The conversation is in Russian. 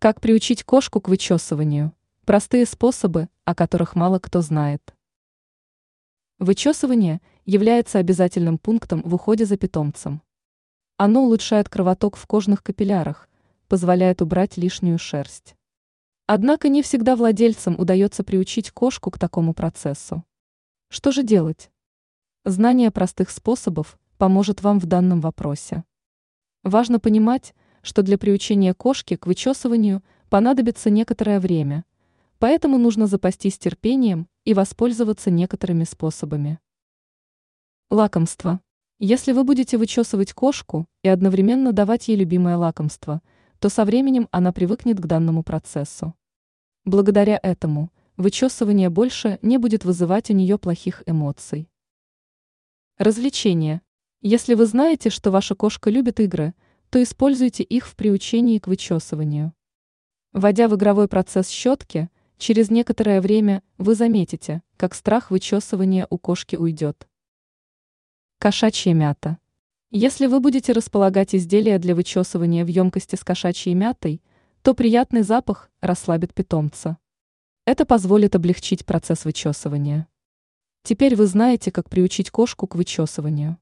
Как приучить кошку к вычесыванию? Простые способы, о которых мало кто знает. Вычесывание является обязательным пунктом в уходе за питомцем. Оно улучшает кровоток в кожных капиллярах, позволяет убрать лишнюю шерсть. Однако не всегда владельцам удается приучить кошку к такому процессу. Что же делать? Знание простых способов поможет вам в данном вопросе. Важно понимать, что для приучения кошки к вычесыванию понадобится некоторое время, поэтому нужно запастись терпением и воспользоваться некоторыми способами. Лакомство. Если вы будете вычесывать кошку и одновременно давать ей любимое лакомство, то со временем она привыкнет к данному процессу. Благодаря этому вычесывание больше не будет вызывать у нее плохих эмоций. Развлечения. Если вы знаете, что ваша кошка любит игры, то используйте их в приучении к вычесыванию. Вводя в игровой процесс щетки, через некоторое время вы заметите, как страх вычесывания у кошки уйдет. Кошачья мята. Если вы будете располагать изделия для вычесывания в емкости с кошачьей мятой, то приятный запах расслабит питомца. Это позволит облегчить процесс вычесывания. Теперь вы знаете, как приучить кошку к вычесыванию.